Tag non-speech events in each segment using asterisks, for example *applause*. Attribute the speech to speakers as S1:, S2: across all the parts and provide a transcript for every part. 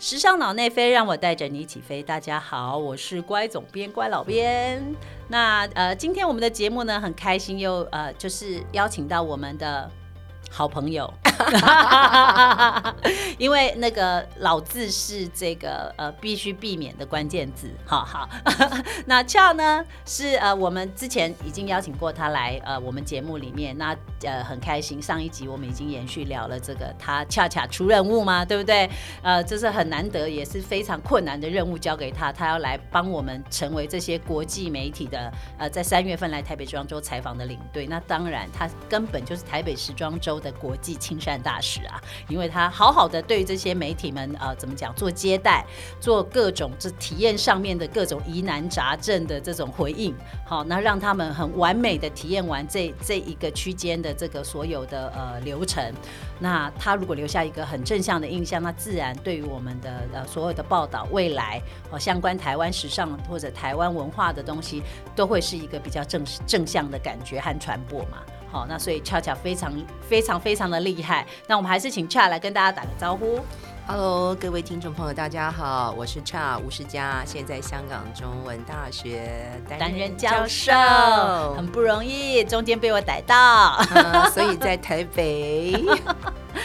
S1: 时尚脑内飞，让我带着你起飞。大家好，我是乖总编乖老编。那呃，今天我们的节目呢，很开心又呃，就是邀请到我们的好朋友。*laughs* 因为那个老字是这个呃必须避免的关键字，好好。*laughs* 那俏呢是呃我们之前已经邀请过他来呃我们节目里面，那呃很开心。上一集我们已经延续聊了这个他恰恰出任务嘛，对不对？呃，这是很难得也是非常困难的任务交给他，他要来帮我们成为这些国际媒体的呃在三月份来台北时装周采访的领队。那当然他根本就是台北时装周的国际青山大使啊，因为他好好的对这些媒体们呃怎么讲做接待，做各种这体验上面的各种疑难杂症的这种回应，好，那让他们很完美的体验完这这一个区间的这个所有的呃流程。那他如果留下一个很正向的印象，那自然对于我们的呃所有的报道未来哦相关台湾时尚或者台湾文化的东西，都会是一个比较正正向的感觉和传播嘛。好，那所以恰恰非常非常非常的厉害。那我们还是请恰来跟大家打个招呼。
S2: Hello，各位听众朋友，大家好，我是恰吴世佳，现在香港中文大学
S1: 担任教授，很不容易，中间被我逮到，
S2: 所以在台北。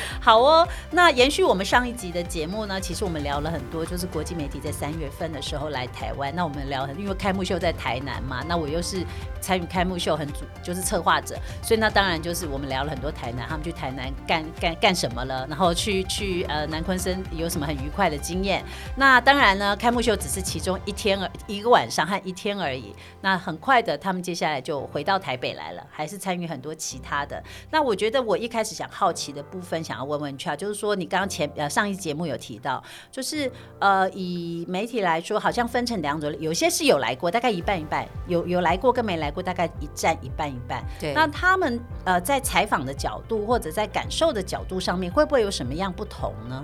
S2: *laughs*
S1: 好哦，那延续我们上一集的节目呢，其实我们聊了很多，就是国际媒体在三月份的时候来台湾。那我们聊很，因为开幕秀在台南嘛，那我又是参与开幕秀很主，就是策划者，所以那当然就是我们聊了很多台南，他们去台南干干干什么了，然后去去呃南昆生有什么很愉快的经验。那当然呢，开幕秀只是其中一天而一个晚上和一天而已。那很快的，他们接下来就回到台北来了，还是参与很多其他的。那我觉得我一开始想好奇的部分，想要问。问问圈，就是说，你刚刚前呃上一节目有提到，就是呃以媒体来说，好像分成两种，有些是有来过，大概一半一半，有有来过跟没来过，大概一占一半一半。
S2: 对，
S1: 那他们呃在采访的角度或者在感受的角度上面，会不会有什么样不同呢？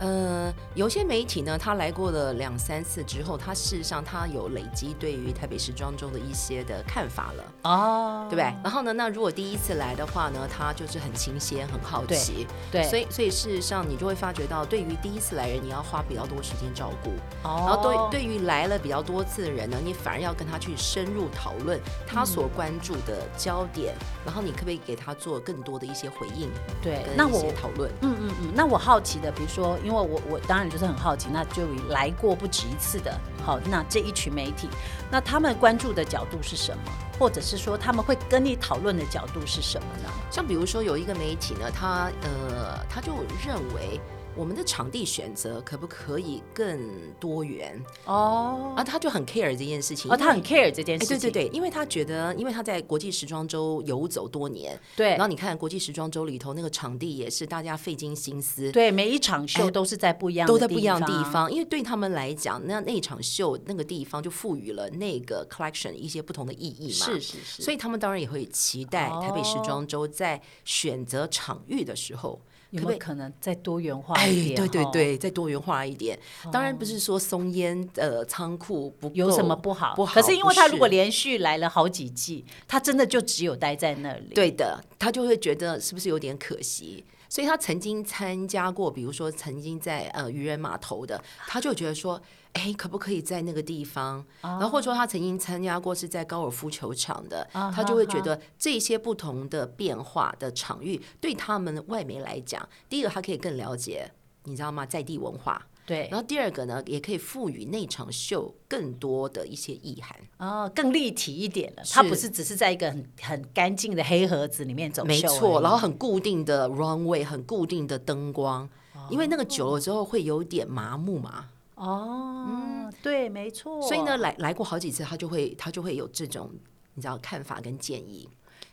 S2: 呃，有些媒体呢，他来过了两三次之后，他事实上他有累积对于台北时装周的一些的看法了，哦，对不对？然后呢，那如果第一次来的话呢，他就是很新鲜、很好奇，
S1: 对，
S2: 所以所以事实上你就会发觉到，对于第一次来人，你要花比较多时间照顾，哦，然后对对于来了比较多次的人呢，你反而要跟他去深入讨论他所关注的焦点，然后你可不可以给他做更多的一些回应？
S1: 对，
S2: 那我讨论，
S1: 嗯嗯嗯，那我好奇的，比如说。因为我我当然就是很好奇，那就来过不止一次的，好，那这一群媒体，那他们关注的角度是什么，或者是说他们会跟你讨论的角度是什么呢？
S2: 像比如说有一个媒体呢，他呃他就认为。我们的场地选择可不可以更多元哦？啊，他就很 care 这件事情。
S1: 哦，他很 care 这件事情。
S2: 对对对，因为他觉得，因为他在国际时装周游走多年，
S1: 对。
S2: 然后你看国际时装周里头那个场地也是大家费尽心思，
S1: 对，每一场秀都是在不一样，
S2: 都在不一样的地方。因为对他们来讲，那那一场秀那个地方就赋予了那个 collection 一些不同的意义
S1: 嘛。是是是。
S2: 所以他们当然也会期待台北时装周在选择场域的时候。
S1: 有没有可能再多元化一点？
S2: 对对对，再多元化一点。当然不是说松烟呃仓库不
S1: 有什么不好，不好。可是因为他如果连续来了好几季，他真的就只有待在那里。
S2: 对的，他就会觉得是不是有点可惜。所以他曾经参加过，比如说曾经在呃渔人码头的，他就觉得说。哎，可不可以在那个地方？然后或者说他曾经参加过是在高尔夫球场的，他就会觉得这些不同的变化的场域对他们外媒来讲，第一个他可以更了解，你知道吗？在地文化。
S1: 对。
S2: 然后第二个呢，也可以赋予那场秀更多的一些意涵。
S1: 哦，更立体一点了。它不是只是在一个很很干净的黑盒子里面走秀。
S2: 没错。然后很固定的 runway，很固定的灯光，因为那个久了之后会有点麻木嘛。
S1: 哦，嗯，对，没错。
S2: 所以呢，来来过好几次，他就会他就会有这种你知道看法跟建议，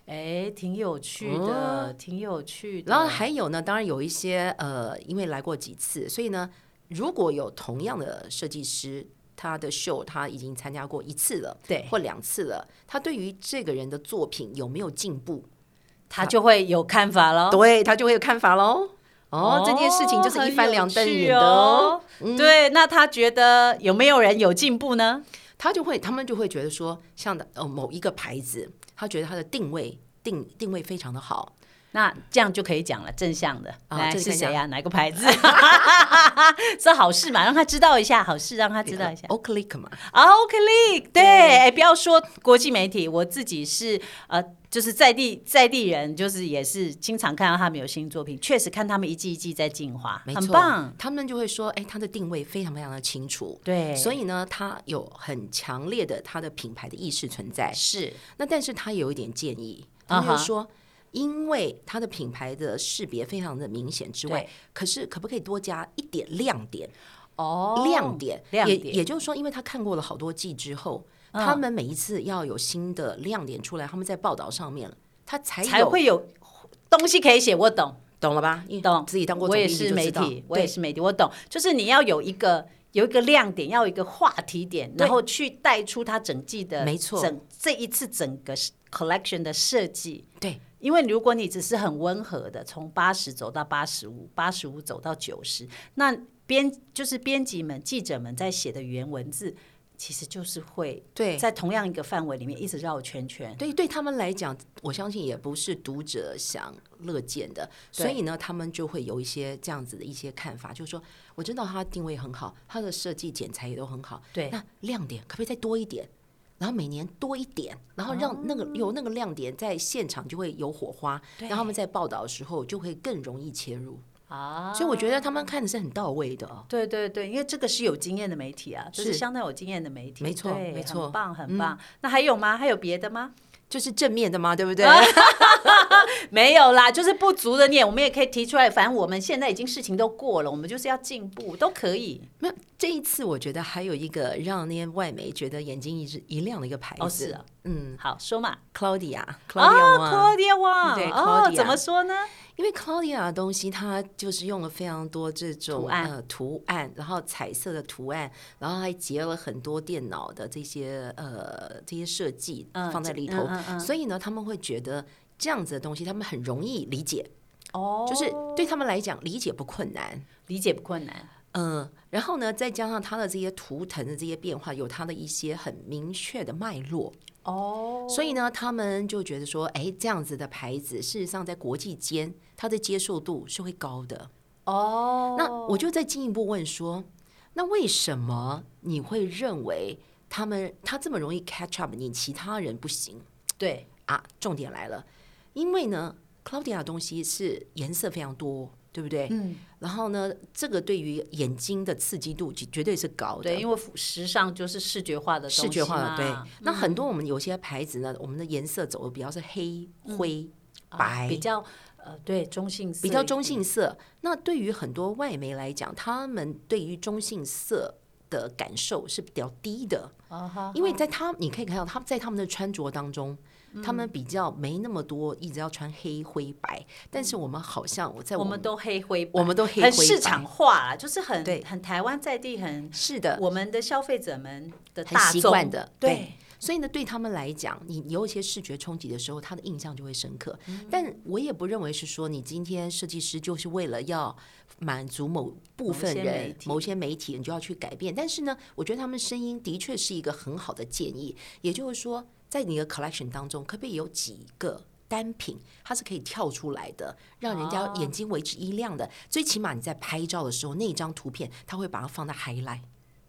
S1: 哎，挺有趣的，挺有趣的。
S2: 然后还有呢，当然有一些呃，因为来过几次，所以呢，如果有同样的设计师，他的秀他已经参加过一次了，
S1: 对，
S2: 或两次了，他对于这个人的作品有没有进步，
S1: 他就会有看法喽，
S2: 对他就会有看法喽。哦，这件事情就是一翻两瞪眼的哦。
S1: 对，那他觉得有没有人有进步呢？
S2: 他就会，他们就会觉得说，像的呃某一个牌子，他觉得它的定位定定位非常的好，
S1: 那这样就可以讲了，正向的，来是谁呀、哪个牌子？*laughs* 是好事嘛，让他知道一下，好事让他知道一下。
S2: o c l i c 嘛，
S1: 啊 OK，对，
S2: 对
S1: 哎，不要说国际媒体，我自己是呃，就是在地在地人，就是也是经常看到他们有新作品，确实看他们一季一季在进化，
S2: 没错，
S1: 很棒。
S2: 他们就会说，哎，他的定位非常非常的清楚。
S1: 对，
S2: 所以呢，他有很强烈的他的品牌的意识存在。
S1: 是
S2: 那但是他有一点建议，他就说，因为它的品牌的识别非常的明显之外，可是可不可以多加一点亮点？
S1: 哦
S2: 亮点，
S1: 亮点
S2: 也就是说，因为他看过了好多季之后，
S1: 嗯
S2: 他们每一次要有新的亮点出来，他们在报道上面了，他才
S1: 才会有东西可以写。我懂，
S2: 懂了吧？
S1: 懂，
S2: 自己当过
S1: 我也是媒体，我也
S2: 对
S1: 是媒体，我懂。就是你要有一个有一个亮点，要有一个话题点，然后去带出它整季的，
S2: 没错
S1: 整这一次整个 collection 的设计。
S2: 对
S1: 因为如果你只是很温和的从八十走到八十五，八十五走到九十，那编就是编辑们、记者们在写的语言文字，其实就是会
S2: 对
S1: 在同样一个范围里面一直绕圈圈。
S2: 对，对他们来讲，我相信也不是读者想乐见的，所以呢，他们就会有一些这样子的一些看法，就是说，我知道它定位很好，它的设计剪裁也都很好，
S1: 对
S2: 那亮点可不可以再多一点？然后每年多一点，然后让那个、有那个亮点在现场就会有火花，然后他们在报道的时候就会更容易切入，
S1: 啊，
S2: 所以我觉得他们看的是很到位的哦。
S1: 对对对，因为这个是有经验的媒体啊，这是
S2: 是
S1: 相当有经验的媒体，
S2: 没错
S1: 对
S2: 没错嗯
S1: 很棒很棒。那还有吗？还有别的吗？
S2: 就是正面的嘛，对不对？*laughs*
S1: 没有啦，就是不足的念，我们也可以提出来。反正我们现在已经事情都过了，我们就是要进步，都可以。
S2: 没有这一次，我觉得还有一个让那些外媒觉得眼睛一直一亮的一个牌子，
S1: 哦，是啊，
S2: 嗯。
S1: 好说嘛。
S2: ，Claudia，Claudia
S1: 啊 Wang，Claudia Wang，
S2: 对
S1: 哦
S2: ，Claudia。
S1: 怎么说呢？
S2: 因为 Claudia 的东西，它就是用了非常多这种
S1: 图案。
S2: 呃图案，然后彩色的图案，然后还结了很多电脑的这些呃这些设计放在里头，
S1: 嗯嗯嗯。
S2: 所以呢，他们会觉得这样子的东西，他们很容易理解，
S1: 哦，
S2: 就是对他们来讲理解不困难。
S1: 理解不困难。
S2: 嗯，然后呢，再加上它的这些图腾的这些变化，有它的一些很明确的脉络，
S1: 哦，
S2: 所以呢，他们就觉得说，哎，这样子的牌子，事实上在国际间，它的接受度是会高的。
S1: 哦，
S2: 那我就再进一步问说，那为什么你会认为他们他这么容易 catch up，你其他人不行
S1: 对
S2: 啊？重点来了，因为呢，Claudia 的东西是颜色非常多，对不对？
S1: 嗯，
S2: 然后呢，这个对于眼睛的刺激度绝绝对是高的。
S1: 对，因为时尚就是视觉化的
S2: 视觉化的，
S1: 嘛
S2: 对。那很多我们有些牌子呢，我们的颜色走的比较是黑、灰、白，
S1: 啊比较呃，对中性色
S2: 比较中性色。那对于很多外媒来讲，他们对于中性色的感受是比较低的，因为在他你可以看到，他们在他们的穿着当中。他
S1: 嗯
S2: 们比较没那么多，一直要穿黑灰白，但是我们好像我在我
S1: 我们都黑灰白，
S2: 我们都黑灰白。
S1: 很市场化了，就是很
S2: 对。
S1: 很台湾在地很
S2: 是的，
S1: 我们的消费者们的大
S2: 惯的。
S1: 对。
S2: 所以呢，对他们来讲，你有一些视觉冲击的时候，他的印象就会深刻。
S1: 嗯。
S2: 但我也不认为是说你今天设计师就是为了要满足某部分人、某些媒体，你就要去改变。但是呢，我觉得他们声音的确是一个很好的建议。也就是说，在你的 collection 当中，可不可以有几个？单品它是可以跳出来的，让人家
S1: 哦
S2: 眼睛为之一亮的。最起码你在拍照的时候，那一张图片它会把它放在 highlight。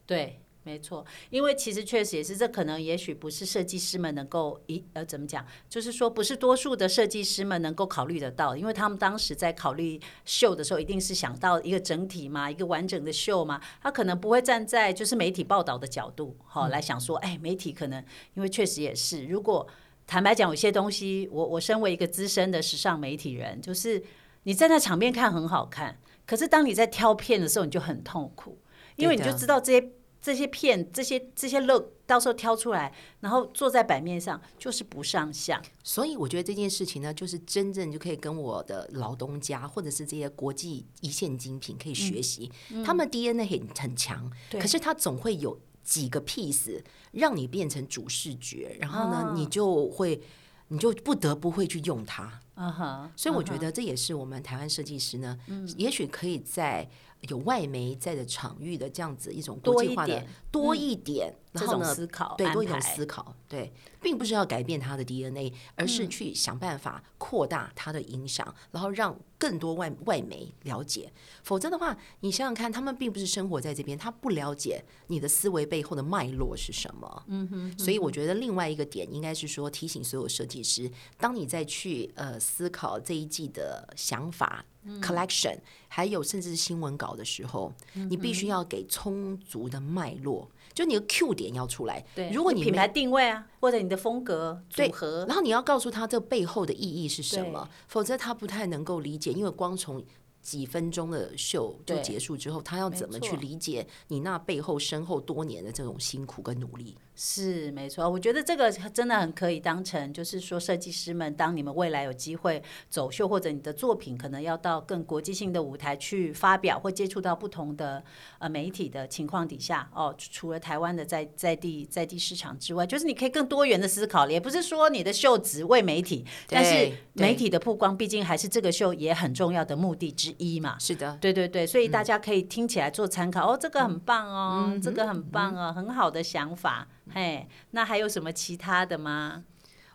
S1: 对，没错，因为其实确实也是，这可能也许不是设计师们能够一呃怎么讲，就是说不是多数的设计师们能够考虑得到，因为他们当时在考虑秀的时候，一定是想到一个整体嘛，一个完整的秀嘛，他可能不会站在就是媒体报道的角度，好、来想说，哎，媒体可能因为确实也是，如果坦白讲，有些东西，我我身为一个资深的时尚媒体人，就是你站在场面看很好看，可是当你在挑片的时候，你就很痛苦，因为你就知道这些这些片、这些这些 look 到时候挑出来，然后坐在版面上就是不上相。
S2: 所以我觉得这件事情呢，就是真正就可以跟我的老东家或者是这些国际一线精品可以学习，他们 DNA 很很强，可是他总会有几个 piece 让你变成主视觉，然后呢，
S1: 哦
S2: 你就会你就不得不会去用它。
S1: 嗯哼，
S2: 所以我觉得这也是我们台湾设计师呢，也许可以在有外媒在的场域的这样子一种国际化的
S1: 多一点
S2: 然后呢
S1: 种思考
S2: 对，多一种思考，对，并不是要改变他的 DNA，而是去想办法扩大它的影响，然后让更多外外媒了解。否则的话，你想想看，他们并不是生活在这边，他不了解你的思维背后的脉络是什么。嗯哼。所以我觉得另外一个点应该是说，提醒所有设计师，当你再去呃思考这一季的想法。collection，还有甚至是新闻稿的时候，你必须要给充足的脉络，就你的 Q 点要出来。
S1: 对，
S2: 如果你
S1: 品牌定位啊，或者你的风格组合，
S2: 然后你要告诉他这背后的意义是什么，否则他不太能够理解，因为光从几分钟的秀就结束之后，他要怎么去理解你那背后身后多年的这种辛苦跟努力？
S1: 是没错，我觉得这个真的很可以当成，就是说设计师们，当你们未来有机会走秀，或者你的作品可能要到更国际性的舞台去发表，或接触到不同的呃媒体的情况底下，哦，除了台湾的在在地在地市场之外，就是你可以更多元的思考，也不是说你的秀只为媒体，但是媒体的曝光毕竟还是这个秀也很重要的目的之一嘛。
S2: 是的，
S1: 对对对，所以大家可以听起来做参考、哦，这个很棒哦，这个很棒哦，很好的想法。嘿，那还有什么其他的吗？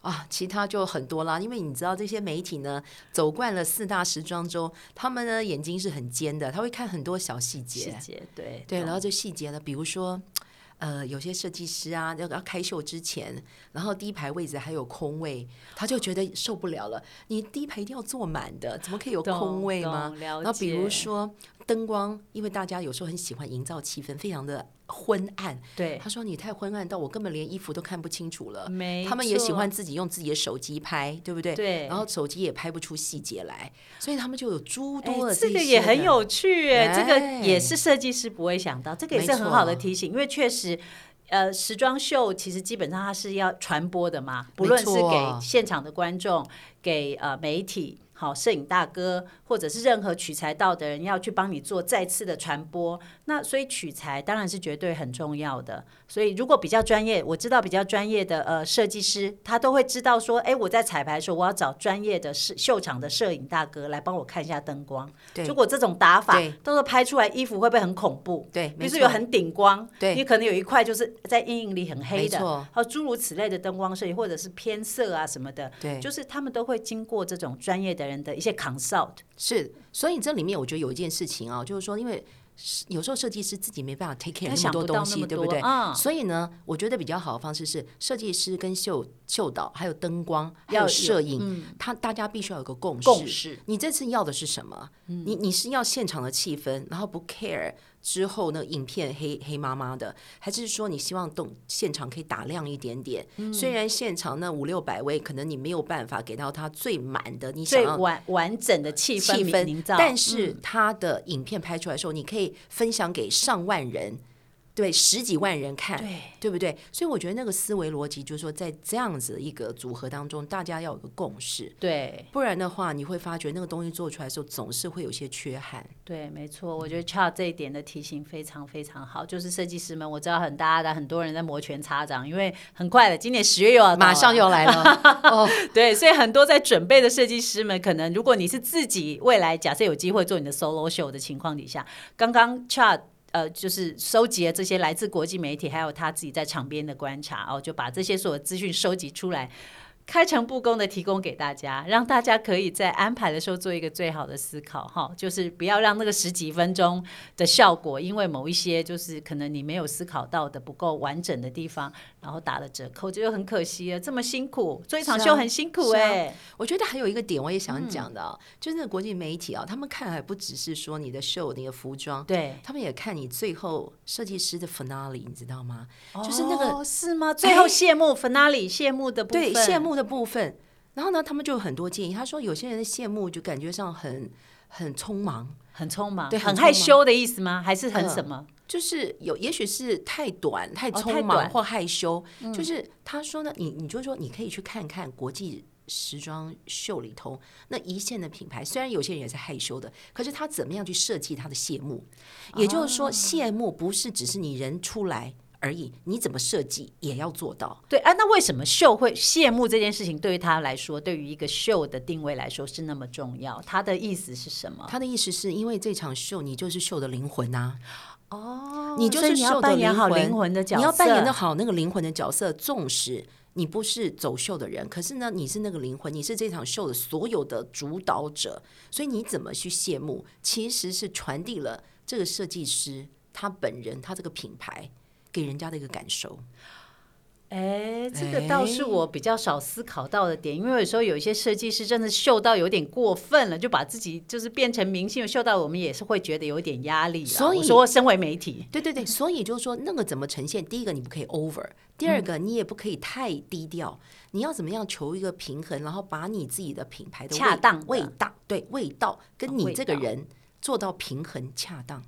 S2: 啊，其他就很多啦，因为你知道这些媒体呢，走惯了四大时装周，他们呢眼睛是很尖的，他会看很多小细节
S1: 细。节对
S2: 对，然后这细节呢，比如说，呃，有些设计师啊，要要开秀之前，然后第一排位置还有空位，他就觉得受不了了。你第一排一定要坐满的，怎么可以有空位吗然后比如说灯光，因为大家有时候很喜欢营造气氛，非常的昏暗。
S1: 对，
S2: 他说你太昏暗到我根本连衣服都看不清楚了。
S1: 没
S2: 他们也喜欢自己用自己的手机拍，对不对？
S1: 对
S2: 然后手机也拍不出细节来，所以他们就有诸
S1: 哎
S2: 多的
S1: 这个也很有趣哎，这个
S2: 哎
S1: 也是设计师不会想到，这个也是很好的提醒，因为确实。呃，时装秀其实基本上它是要传播的嘛，不论是给现场的观众，给呃媒体，好摄影大哥，或者是任何取材到的人要去帮你做再次的传播。那所以取材当然是绝对很重要的。所以如果比较专业，我知道比较专业的呃设计师，他都会知道说，哎，我在彩排的时候，我要找专业的摄秀场的摄影大哥来帮我看一下灯光。
S2: 对。
S1: 如果这种打法
S2: 对，
S1: 到时候拍出来衣服会不会很恐怖？
S2: 对，
S1: 比如说有很顶光，
S2: 对。
S1: 你可能有一块就是在阴影里很黑的，还有诸如此类的灯光设计，或者是偏色啊什么的，
S2: 对。
S1: 就是他们都会经过这种专业的人的一些 consult，
S2: 是，所以这里面我觉得有一件事情啊，就是说，因为是有时候设计师自己没办法 take care 那么多东西，对不对？
S1: 嗯
S2: 所以呢，我觉得比较好的方式是，设计师跟秀秀导还有灯光还有摄影，他大家必须要有个共识。
S1: 共识
S2: 你这次要的是什么？你你是要现场的气氛，然后不 care 之后呢，影片黑黑麻麻的，还是说你希望动现场可以打亮一点点？虽然现场那五六百位，可能你没有办法给到他最满的，你想
S1: 最
S2: 要
S1: 完完整的气氛
S2: 气氛，但是
S1: 嗯。
S2: 他的影片拍出来的时候，你可以分享给上万人，对十几万人看，
S1: 对对
S2: 不对？所以我觉得那个思维逻辑就是说，在这样子一个组合当中，大家要有个共识，
S1: 对
S2: 不然的话，你会发觉那个东西做出来的时候，总是会有些缺憾。
S1: 对，没错，我觉得 Char 这一点的提醒非常非常好，就是设计师们，我知道很大家的很多人在摩拳擦掌，因为很快了，今年十月又要
S2: 马上又来了 *laughs* 哦，*laughs*
S1: 对，所以很多在准备的设计师们，可能如果你是自己未来假设有机会做你的 solo show 的情况底下，刚刚 Chad 呃，就是收集了这些来自国际媒体，还有他自己在场边的观察哦，就把这些所有资讯收集出来。开诚布公的提供给大家，让大家可以在安排的时候做一个最好的思考哈，就是不要让那个十几分钟的效果，因为某一些就是可能你没有思考到的不够完整的地方，然后打了折扣，这就很可惜了。这么辛苦做一场秀很辛苦哎、
S2: 我觉得还有一个点我也想讲的啊，就是那个国际媒体啊，他们看还不只是说你的秀、你的服装，
S1: 对，
S2: 他们也看你最后设计师的 finale，你知道吗？就是那个
S1: 哦是吗？最后谢幕 finale 谢幕的部分，
S2: 对谢幕的部分。然后呢，他们就有很多建议。他说，有些人的谢幕就感觉上很很匆忙，
S1: 很匆忙，
S2: 对很
S1: 害羞的意思吗？还是很
S2: 嗯
S1: 什么？
S2: 就是有也许是太短、太匆忙或害羞。就是他说呢，你你就说你可以去看看国际。时装秀里头那一线的品牌，虽然有些人也是害羞的，可是他怎么样去设计他的谢幕？也就是说，谢幕不是只是你人出来而已，你怎么设计也要做到。
S1: 对啊，那为什么秀会谢幕这件事情对于他来说，对于一个秀的定位来说是那么重要？他的意思是什么？
S2: 他的意思是因为这场秀你就是秀的灵魂呐、
S1: 哦，
S2: 你就
S1: 所以你要扮演好
S2: 灵
S1: 灵魂的角色，
S2: 你要扮演的好那个灵魂的角色，纵使你不是走秀的人，可是呢，你是那个灵魂，你是这场秀的所有的主导者，所以你怎么去谢幕，其实是传递了这个设计师他本人他这个品牌给人家的一个感受。
S1: 哎，这个倒是
S2: 哎
S1: 我比较少思考到的点，因为有时候有一些设计师真的秀到有点过分了，就把自己就是变成明星，秀到我们也是会觉得有点压力啦。
S2: 所以
S1: 说，身为媒体，
S2: 对对对，所以就是说那个怎么呈现？第一个你不可以 over，第二个你也不可以太低调，你要怎么样求一个平衡，然后把你自己的品牌的
S1: 恰当
S2: 味道，对味道跟你这个人做到平衡恰当，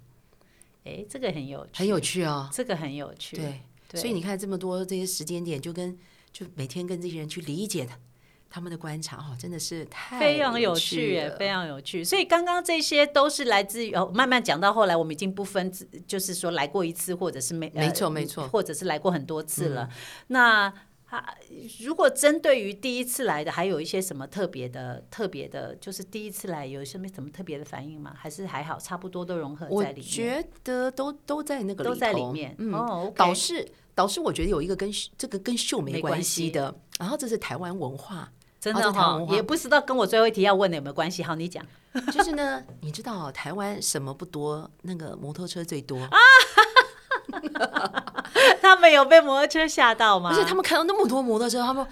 S1: 哎，这个很有趣，
S2: 很有趣哦。
S1: 这个很有趣。
S2: 对，
S1: 对
S2: 所以你看这么多这些时间点，就跟就每天跟这些人去理解他他们的观察哦，真的是太
S1: 非常有
S2: 趣
S1: 非常有趣。所以刚刚这些都是来自于哦，慢慢讲到后来，我们已经不分，就是说来过一次，或者是没
S2: 没错
S1: 呃
S2: 没错嗯
S1: 或者是来过很多次了。那啊，如果针对于第一次来的，还有一些什么特别的、特别的，就是第一次来有什么什么特别的反应吗？还是还好，差不多都融合在里面，
S2: 觉得都都在那个
S1: 都在里面。
S2: 嗯，导师导师，我觉得有一个跟这个跟秀没关
S1: 系
S2: 系的，然后这是台湾文化，
S1: 真
S2: 哦
S1: 的哈、也不知道跟我最后一题要问的有没有关系。好，你讲。
S2: 就是呢，你知道台湾什么不多，那个摩托车最多，
S1: 啊 *laughs* *laughs* 他们有被摩托车吓到吗？
S2: 而且他们看到那么多摩托车，他们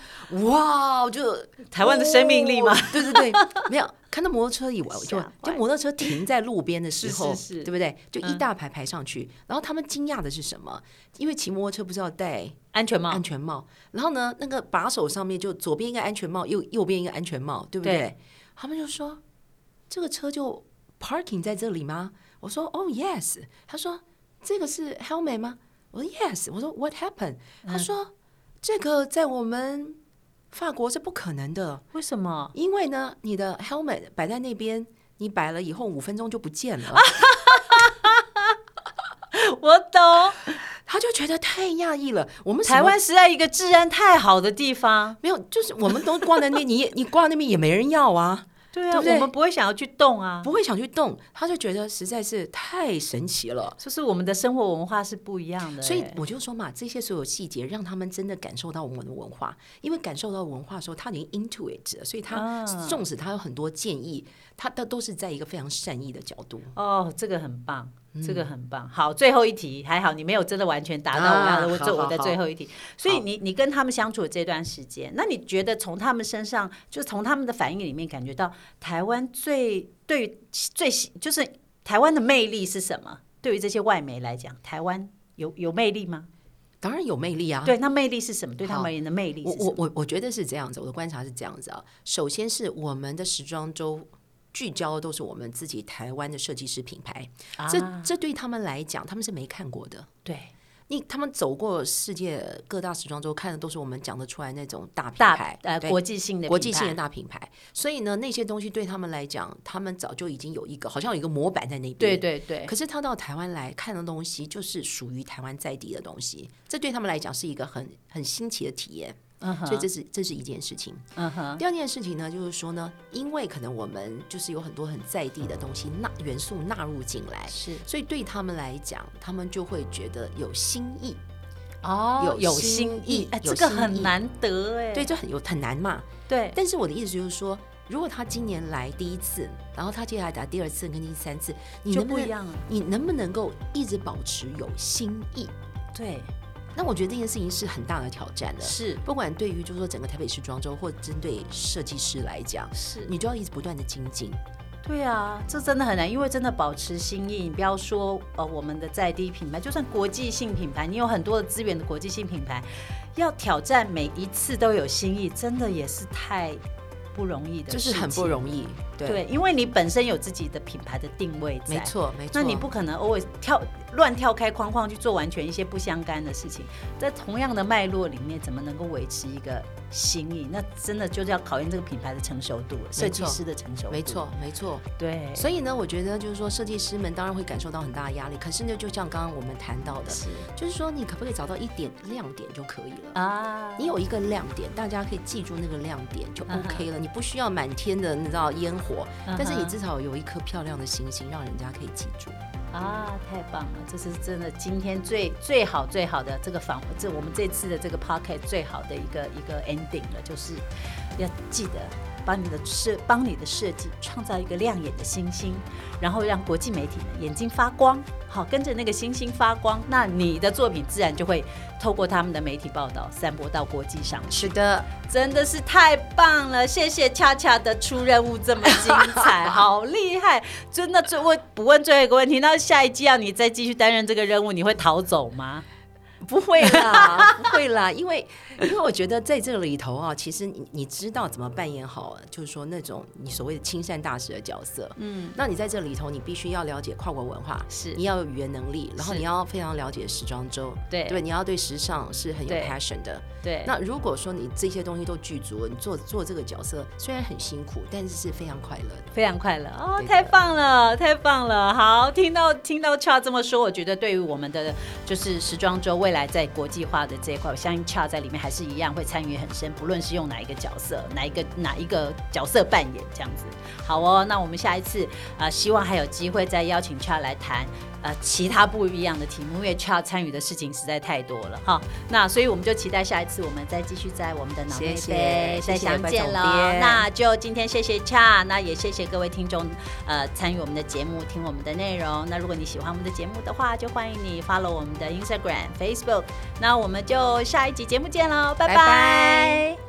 S2: 哇，就
S1: 台湾的生命力吗
S2: 哦对对对，*laughs* 没有看到摩托车以外，就就摩托车停在路边的时候，
S1: 是是是
S2: 对不对？就一
S1: 嗯
S2: 大排排上去，然后他们惊讶的是什么？因为骑摩托车不是要戴
S1: 安全帽
S2: 安全帽，然后呢，那个把手上面就左边一个安全帽，右右边一个安全帽，对不对？
S1: 对
S2: 他们就说这个车就 parking 在这里吗？我说哦 yes，他说这个是 helmet 吗？我说 yes，我说 what happened？他说这个在我们法国是不可能的，
S1: 为什么？
S2: 因为呢，你的 helmet 摆在那边，你摆了以后五分钟就不见了。*laughs*
S1: 我懂，
S2: 他就觉得太讶异了。我们
S1: 台湾实在一个治安太好的地方。
S2: 没有，就是我们都挂在那，你也你挂那边也没人要啊，
S1: 对啊，
S2: 对不对
S1: 我们不会想要去动啊，
S2: 不会想去动。他就觉得实在是太神奇了。
S1: 就是我们的生活文化是不一样的欸。
S2: 所以我就说嘛，这些所有细节让他们真的感受到我们的文化，因为感受到文化的时候，他已经 into it 了，所以他
S1: 啊
S2: 纵使他有很多建议，他的都是在一个非常善意的角度。
S1: 哦，这个很棒，
S2: 嗯
S1: 这个很棒。好，最后一题还好，你没有真的完全答到我要我做我的最后一题。所以你你跟他们相处的这段时间，那你觉得从他们身上，就从他们的反应里面感觉到台湾最对于最喜就是台湾的魅力是什么？对于这些外媒来讲，台湾有有魅力吗？
S2: 当然有魅力啊！
S1: 对，那魅力是什么？对他们而言的魅力
S2: 我
S1: 是什么？
S2: 我我我觉得是这样子，我的观察是这样子啊。首先是我们的时装周聚焦的都是我们自己台湾的设计师品牌，这
S1: 啊
S2: 这对他们来讲，他们是没看过的。
S1: 对
S2: 你他们走过世界各大时装周，看的都是我们讲得出来那种大品
S1: 大
S2: 牌，
S1: 呃国际性的
S2: 国际性的大品牌。所以呢，那些东西对他们来讲，他们早就已经有一个好像有一个模板在那边。
S1: 对对对，
S2: 可是他到台湾来看的东西，就是属于台湾在地的东西，这对他们来讲是一个很很新奇的体验。所以这是这是一件事情。第二件事情呢，就是说呢，因为可能我们就是有很多很在地的东西纳元素纳入进来，
S1: 是
S2: 所以对他们来讲，他们就会觉得有新意。
S1: 哦
S2: 有
S1: 有
S2: 新
S1: 新意，哎，
S2: 有
S1: 这个很难得哎，
S2: 对，就很有很难嘛。
S1: 对，
S2: 但是我的意思就是说，如果他今年来第一次，然后他接下来打第二次跟第三次，你能不能你能不能够一直保持有新意？
S1: 对，
S2: 那我觉得这件事情是很大的挑战的。
S1: 是
S2: 不管对于就是说整个台北时装周，或针对设计师来讲，
S1: 是，
S2: 你就要一直不断的精进。
S1: 对啊，这真的很难，因为真的保持新意，你不要说呃我们的在地品牌，就算国际性品牌，你有很多的资源的国际性品牌，要挑战每一次都有新意，真的也是太不容易的，
S2: 就是很不容易。对，
S1: 对，因为你本身有自己的品牌的定位在，
S2: 没。错没错。
S1: 那你不可能 always 跳乱跳开框框去做完全一些不相干的事情，在同样的脉络里面，怎么能够维持一个新意？那真的就是要考验这个品牌的成熟度了，设计师的成熟度。
S2: 没，错没错。
S1: 对，
S2: 所以呢，我觉得就是说，设计师们当然会感受到很大的压力。可是呢，就像刚刚我们谈到的，
S1: 是
S2: 就是说，你可不可以找到一点亮点就可以了？
S1: 啊，
S2: 你有一个亮点，大家可以记住那个亮点就 OK 了。你不需要满天的你知道烟火，但是你至少有一颗漂亮的星星，让人家可以记住。
S1: 啊，太棒了！这是真的，今天最最好最好的这个访，这我们这次的这个 p o c k e t 最好的一个一个 ending 了，就是要记得帮你的设帮你的设计创造一个亮眼的星星，然后让国际媒体呢眼睛发光，好跟着那个星星发光，那你的作品自然就会透过他们的媒体报道散播到国际上去。
S2: 是的，
S1: 真的是太棒了！谢谢恰恰的出任务这么精彩，*laughs* 好厉害！真的，最问不问最后一个问题，那下一季要你再继续担任这个任务，你会逃走吗？
S2: 不会啦，不会啦，因为因为我觉得在这里头啊，其实你你知道怎么扮演好，就是说那种你所谓的亲善大使的角色，嗯，那你在这里头，你必须要了解跨国文化，
S1: 是。
S2: 你要有语言能力，然后你要非常了解时装周，
S1: 对。
S2: 对，你要对时尚是很有 passion 的，
S1: 对。
S2: 那如果说你这些东西都具足，你做做这个角色虽然很辛苦，但是是非常快乐的，
S1: 非常快乐。哦，太棒了，太棒了！好，听到听到 Cha 这么说，我觉得对于我们的就是时装周未来在国际化的这一块，我相信 Cha 在里面还是一样会参与很深，不论是用哪一个角色，哪一个哪一个角色扮演这样子。好哦，那我们下一次啊，希望还有机会再邀请 Cha 来谈呃其他不一样的题目，因为 Cha 参与的事情实在太多了哈。那所以我们就期待下一次我们再继续在我们的脑内飞再相见了。那就今天谢谢 Cha，那也谢谢各位听众呃参与我们的节目，听我们的内容。那如果你喜欢我们的节目的话，就欢迎你 follow 我们的 Instagram、Facebook。那我们就下一集节目见喽，拜拜。